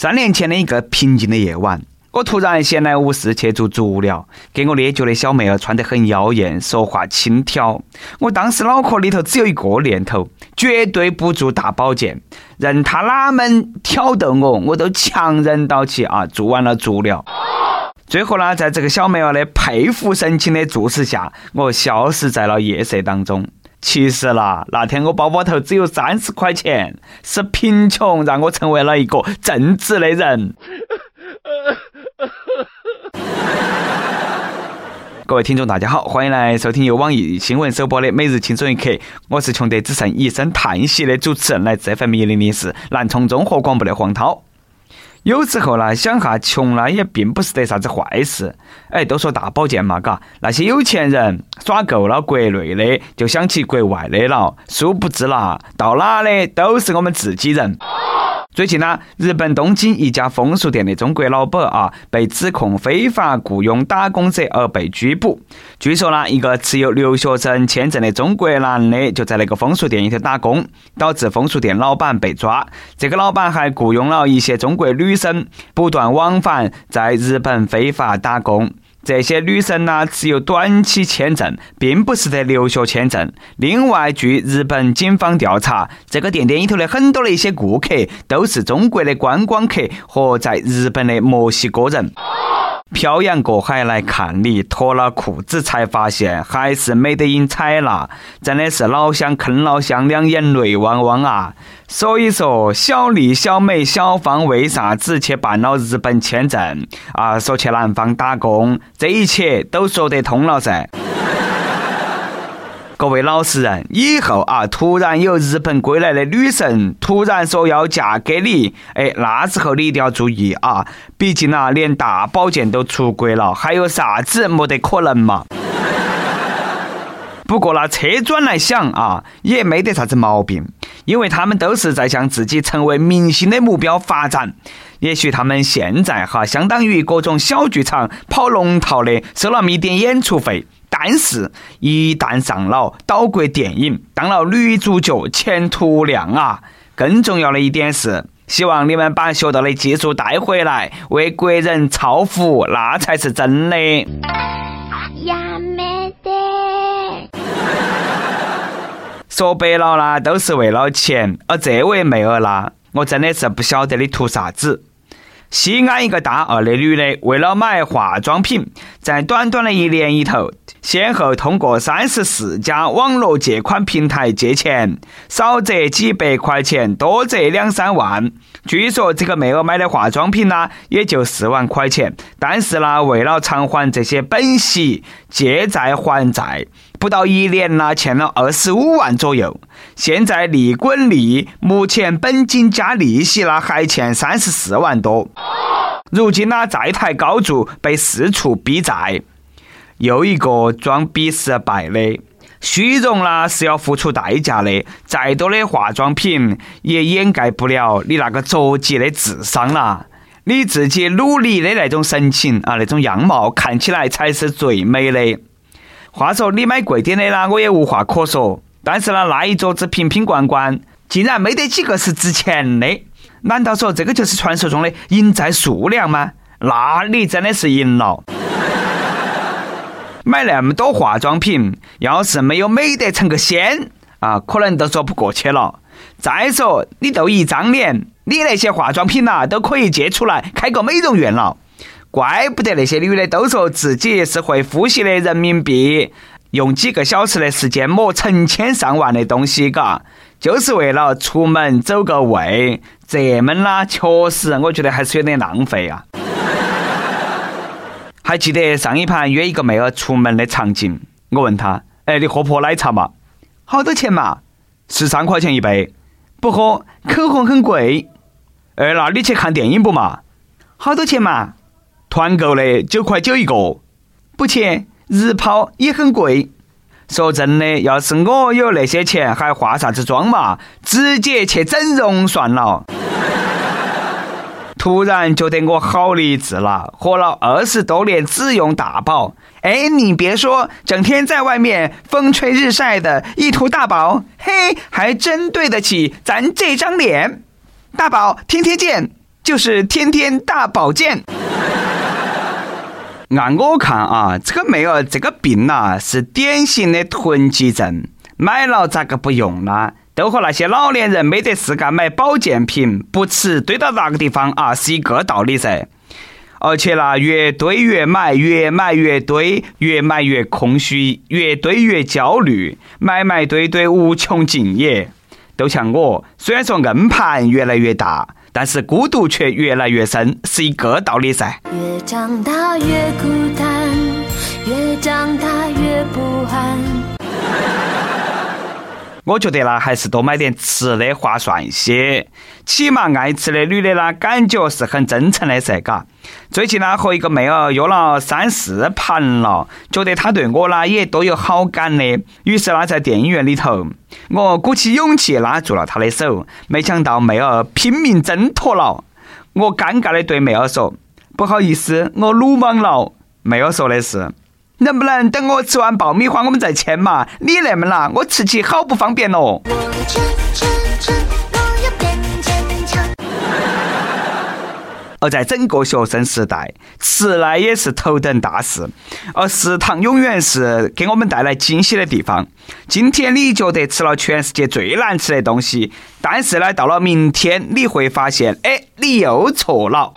三年前的一个平静的夜晚，我突然闲来无事去做足疗，给我捏脚的小妹儿穿得很妖艳，说话轻佻。我当时脑壳里头只有一个念头：绝对不做大保健，任他哪门挑逗我，我都强忍到起啊！做完了足疗。最后呢，在这个小妹儿的佩服神情的注视下，我消失在了夜色当中。其实啦，那天我包包头只有三十块钱，是贫穷让我成为了一个正直的人。各位听众，大家好，欢迎来收听由网易新闻首播的《每日轻松一刻》，我是穷得只剩一声叹息的主持人，来自 FM 一零零四南充综合广播的黄涛。有时候呢，想哈穷呢也并不是得啥子坏事。哎，都说大保健嘛，嘎，那些有钱人耍够了国内的，就想起国外的了。殊不知啦，到哪的都是我们自己人。最近呢，日本东京一家风俗店的中国老板啊，被指控非法雇佣打工者而被拘捕。据说呢，一个持有留学生签证的中国男的就在那个风俗店里头打工，导致风俗店老板被抓。这个老板还雇佣了一些中国女生，不断往返在日本非法打工。这些女生呢，持有短期签证，并不是得留学签证。另外，据日本警方调查，这个店店里头的很多的一些顾客都是中国的观光客和在日本的墨西哥人。漂洋过海来看你，脱了裤子才发现还是没得人采纳，真的是老乡坑老乡，两眼泪汪汪啊！所以说，小丽、小美、小芳为啥子去办了日本签证啊？说去南方打工，这一切都说得通了噻。各位老实人，以后啊，突然有日本归来的女神突然说要嫁给你，哎，那时候你一定要注意啊！毕竟啊，连大保健都出国了，还有啥子没得可能嘛？不过那，车转来想啊，也没得啥子毛病，因为他们都是在向自己成为明星的目标发展。也许他们现在哈，相当于各种小剧场跑龙套的，收那么一点演出费。但是，一旦上了岛国电影，当了女主角，前途无量啊！更重要的一点是，希望你们把学到的技术带回来，为国人造福，那才是真的。呀，没得。说白了啦，都是为了钱。而这位妹儿啦，我真的是不晓得你图啥子。西安一个大二的女的，为了买化妆品，在短短的一年里头，先后通过三十四家网络借款平台借钱，少则几百块钱，多则两三万。据说这个妹儿买的化妆品呢，也就四万块钱，但是呢，为了偿还这些本息，借债还债。不到一年啦，欠了二十五万左右，现在利滚利，目前本金加利息啦，还欠三十四万多。如今呢，债台高筑，被四处逼债，又一个装逼失败的。虚荣啦是要付出代价的，再多的化妆品也掩盖不了你那个着急的智商啦。你自己努力的那种神情啊，那种样貌，看起来才是最美的。话说你买贵点的啦，我也无话可说。但是呢，那一桌子瓶瓶罐罐，竟然没得几个是值钱的。难道说这个就是传说中的赢在数量吗？那你真的是赢了。买那么多化妆品，要是没有美得成个仙啊，可能都说不过去了。再说你都一张脸，你那些化妆品呐，都可以借出来开个美容院了。怪不得那些女的都说自己是会呼吸的人民币，用几个小时的时间抹成千上万的东西，嘎，就是为了出门走个位。这么啦，确实，我觉得还是有点浪费啊。还记得上一盘约一个妹儿出门的场景，我问她：“哎，你喝不喝奶茶嘛？好多钱嘛？十三块钱一杯。不喝，口红很贵。哎，那你去看电影不嘛？好多钱嘛？”团购的九块九一个，不去日抛也很贵。说真的，要是我有那些钱，还化啥子妆嘛？直接去整容算了。突然觉得我好励志了，活了二十多年只用大宝。哎，你别说，整天在外面风吹日晒的，一涂大宝，嘿，还真对得起咱这张脸。大宝，天天见。就是天天大保健。按我看啊，这个妹儿这个病呐，是典型的囤积症。买了咋个不用呢？都和那些老年人没得事干买保健品，不吃堆到那个地方啊，是一个道理噻。而且啦，越堆越买，越买越堆，越买越空虚，越堆越焦虑，买买堆堆无穷尽也。都像我，虽然说硬盘越来越大。但是孤独却越来越深，是一个道理噻。越长大越孤单，越长大越不安。我觉得呢，还是多买点吃的划算些。起码爱吃的女的呢，感觉是很真诚的噻，嘎。最近呢，和一个妹儿约了三四盘了，觉得她对我呢也多有好感的。于是呢，在电影院里头，我鼓起勇气拉住了她的手，没想到妹儿拼命挣脱了。我尴尬的对妹儿说：“不好意思，我鲁莽了。”妹儿说的是。能不能等我吃完爆米花，我们再签嘛？你那么辣，我吃起好不方便哦。而在整个学生时代，吃呢也是头等大事，而食堂永远是给我们带来惊喜的地方。今天你觉得吃了全世界最难吃的东西，但是呢，到了明天你会发现，哎，你又错了。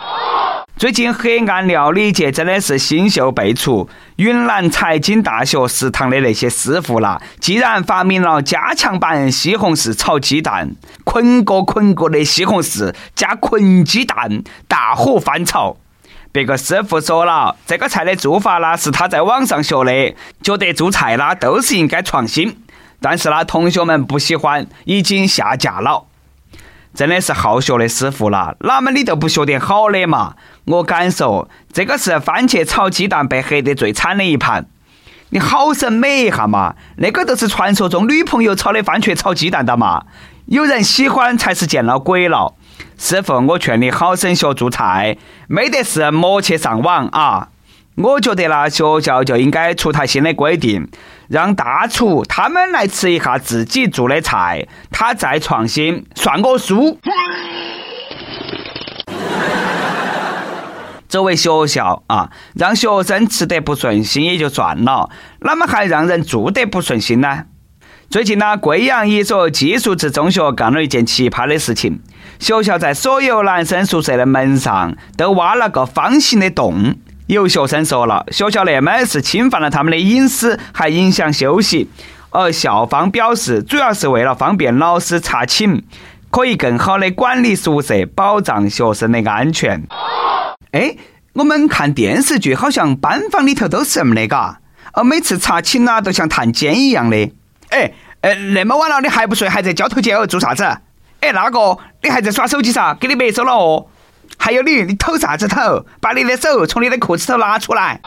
最近黑暗料理界真的是新秀辈出，云南财经大学食堂的那些师傅啦，竟然发明了加强版西红柿炒鸡蛋，捆过捆过的西红柿加捆鸡蛋，大火翻炒。别个师傅说了，这个菜的做法啦是他在网上学的，觉得做菜啦都是应该创新。但是呢，同学们不喜欢，已经下架了。真的是好学的师傅了，哪么你都不学点好的嘛？我敢说，这个是番茄炒鸡蛋被黑得最惨的一盘。你好生美一下嘛，那个都是传说中女朋友炒的番茄炒鸡蛋的嘛。有人喜欢才是见了鬼了。师傅，我劝你好生学做菜，没得事莫去上网啊。我觉得啦，学校就应该出台新的规定，让大厨他们来吃一下自己做的菜，他再创新，算我输。作为学校啊，让学生吃得不顺心也就算了，哪么还让人住得不顺心呢？最近呢，贵阳一所寄宿制中学干了一件奇葩的事情，学校在所有男生宿舍的门上都挖了个方形的洞。有学生说了，学校那么是侵犯了他们的隐私，还影响休息。而校方表示，主要是为了方便老师查寝，可以更好的管理宿舍，保障学生的安全。哎，我们看电视剧，好像班房里头都是这么的嘎，而每次查寝呐，都像探监一样的。哎，呃，那么晚了你还不睡，还在交头接耳做啥子？哎，那个，你还在耍手机噻？给你没收了哦。还有你，你偷啥子偷？把你的手从你的裤子头拿出来！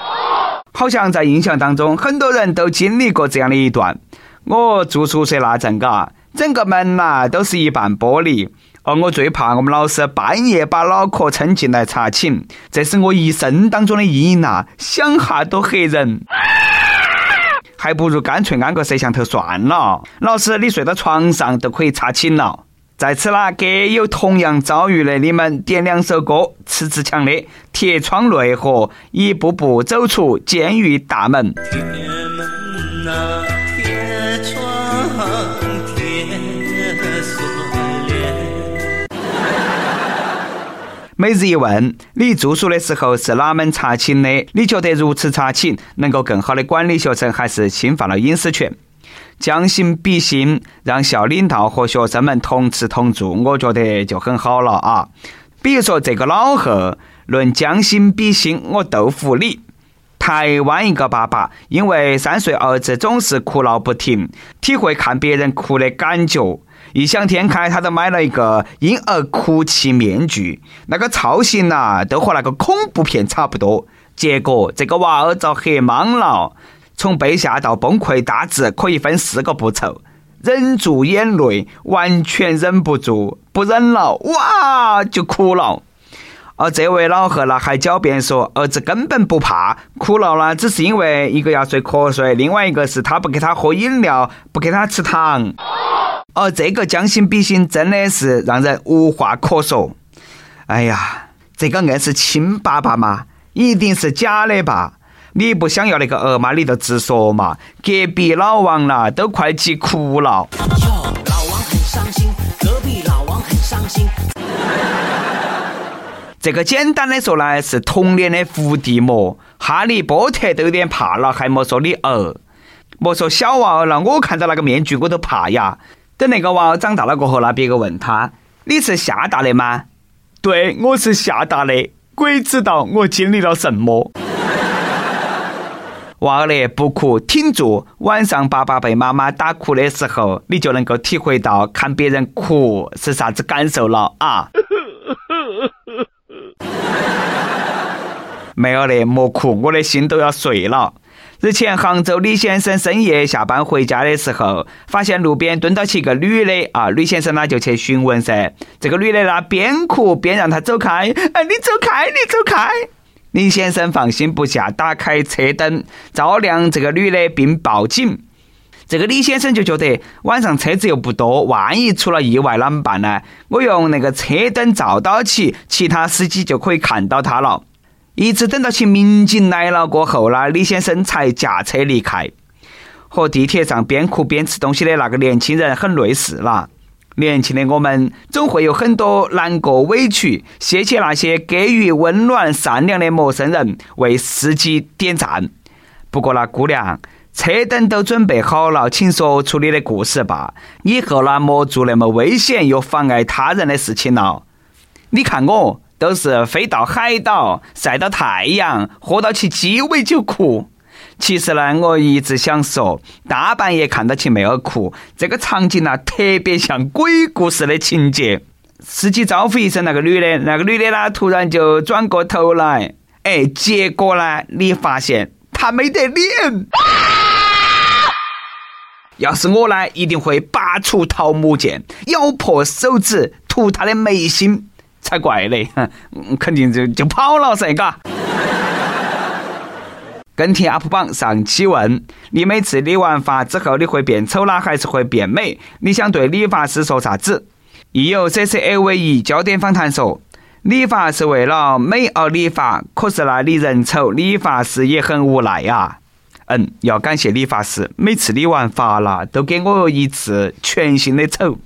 好像在印象当中，很多人都经历过这样的一段。我住宿舍那阵，嘎，整个门呐都是一半玻璃，而我最怕我们老师半夜把脑壳撑进来查寝，这是我一生当中的阴影呐，想哈都吓人。还不如干脆安个摄像头算了。老师，你睡到床上都可以查寝了。在此啦，给有同样遭遇的你们点两首歌：迟志强的《铁窗泪和》，一步步走出监狱大门。铁门呐，铁窗，铁锁链。每日一问：你住宿的时候是哪门查寝的？你觉得如此查寝能够更好的管理学生，还是侵犯了隐私权？将心比心，让校领导和学生们同吃同住，我觉得就很好了啊。比如说这个老贺，论将心比心，我豆腐你。台湾一个爸爸因为三岁儿子总是哭闹不停，体会看别人哭的感觉，异想天开，他都买了一个婴儿哭泣面具，那个造型呐，都和那个恐怖片差不多。结果这个娃儿遭黑懵了。从被吓到崩溃，大致可以分四个步骤：忍住眼泪，完全忍不住，不忍了，哇就哭了。而这位老贺呢，还狡辩说，儿子根本不怕，哭闹呢，只是因为一个要睡瞌睡，另外一个是他不给他喝饮料，不给他吃糖。而这个将心比心，真的是让人无话可说。哎呀！这个硬是亲爸爸嘛，一定是假的吧？你不想要那个鹅嘛，你就直说嘛。隔壁老王啦，都快急哭了。哟，老王很伤心，隔壁老王很伤心。这个简单的说呢，是童年的伏地魔，哈利波特都有点怕了，还莫说你儿，莫说小娃儿了，我看到那个面具我都怕呀。等那个娃儿长大了过后，那别个问他，你是厦大的吗？对，我是厦大的，鬼知道我经历了什么。娃儿嘞，不哭，挺住。晚上爸爸被妈妈打哭的时候，你就能够体会到看别人哭是啥子感受了啊！没有嘞，莫哭，我的心都要碎了。日前，杭州李先生深夜下班回家的时候，发现路边蹲到起一个女的啊，李先生呢就去询问噻。这个女的呢边哭边让他走开，哎，你走开，你走开。李先生放心不下，打开车灯照亮这个女的，并报警。这个李先生就觉得晚上车子又不多，万一出了意外啷么办呢？我用那个车灯照到起，其他司机就可以看到他了。一直等到起民警来了过后呢，李先生才驾车离开。和地铁上边哭边吃东西的那个年轻人很类似了。年轻的我们总会有很多难过、委屈，谢谢那些给予温暖、善良的陌生人，为司机点赞。不过那姑娘，车灯都准备好了，请说出你的故事吧。以后呢，莫做那么危险又妨碍他人的事情了。你看我，都是飞到海岛，晒到太阳，喝到起鸡尾酒哭。其实呢，我一直想说，大半夜看到起妹儿哭，这个场景呢，特别像鬼故事的情节。司机招呼一声那个女的，那个女的呢，突然就转过头来，哎，结果呢，你发现她没得脸。要是我呢，一定会拔出桃木剑，咬破手指，涂她的眉心，才怪嘞！肯定就就跑了噻，嘎。跟帖 UP 榜上期问：你每次理完发之后，你会变丑啦，还是会变美？你想对理发师说啥子？亦有 C C A V E 焦点访谈说：理发是为了美而理发，可是那里人丑，理发师也很无奈呀。嗯，要感谢理发师，每次理完发了，都给我一次全新的丑。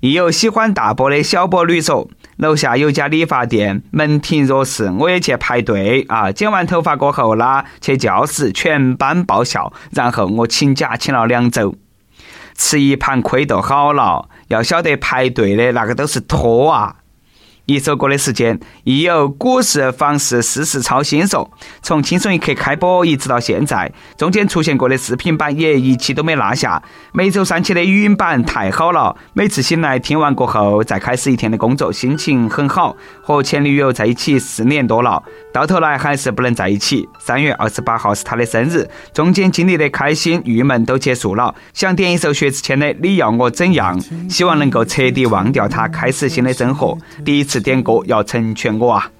亦有喜欢大波的小波女说。楼下有家理发店，门庭若市，我也去排队啊。剪完头发过后啦，去教室全班爆笑，然后我请假请了两周，吃一盘亏都好了。要晓得排队的那个都是托啊。一首歌的时间，亦有股市房市事实超新说，从轻松一刻开播一直到现在，中间出现过的视频版也一期都没落下。每周三期的语音版太好了，每次醒来听完过后，再开始一天的工作，心情很好。和前女友在一起四年多了，到头来还是不能在一起。三月二十八号是他的生日，中间经历的开心、郁闷都结束了。想点一首薛之谦的《你要我怎样》，希望能够彻底忘掉他，开始新的生活。第一次。点歌要成全我啊！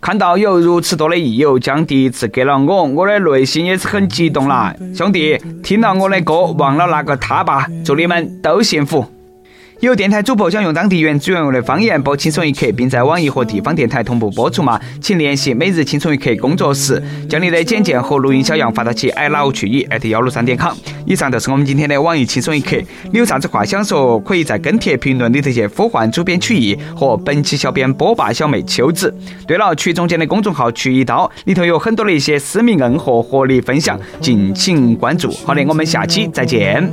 看到有如此多的益友将第一次给了我，我的内心也是很激动啦。兄弟，听到我的歌，忘了那个他吧。祝你们都幸福。有电台主播想用当地原汁原味的方言播《轻松一刻》，并在网易和地方电台同步播出吗？请联系每日《轻松一刻》工作室，将你的简介和录音小样发到其 i love 去 at 幺六三点 com。以上就是我们今天的网易《轻松一刻》，你有啥子话想说，可以在跟帖评论里头去呼唤主编曲艺和本期小编波霸小妹秋子。对了，曲中间的公众号“曲一刀”里头有很多的一些私密硬货和你分享，敬请关注。好的，我们下期再见。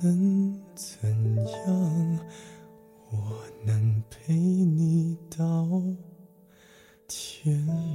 能怎样我能陪你到天亮。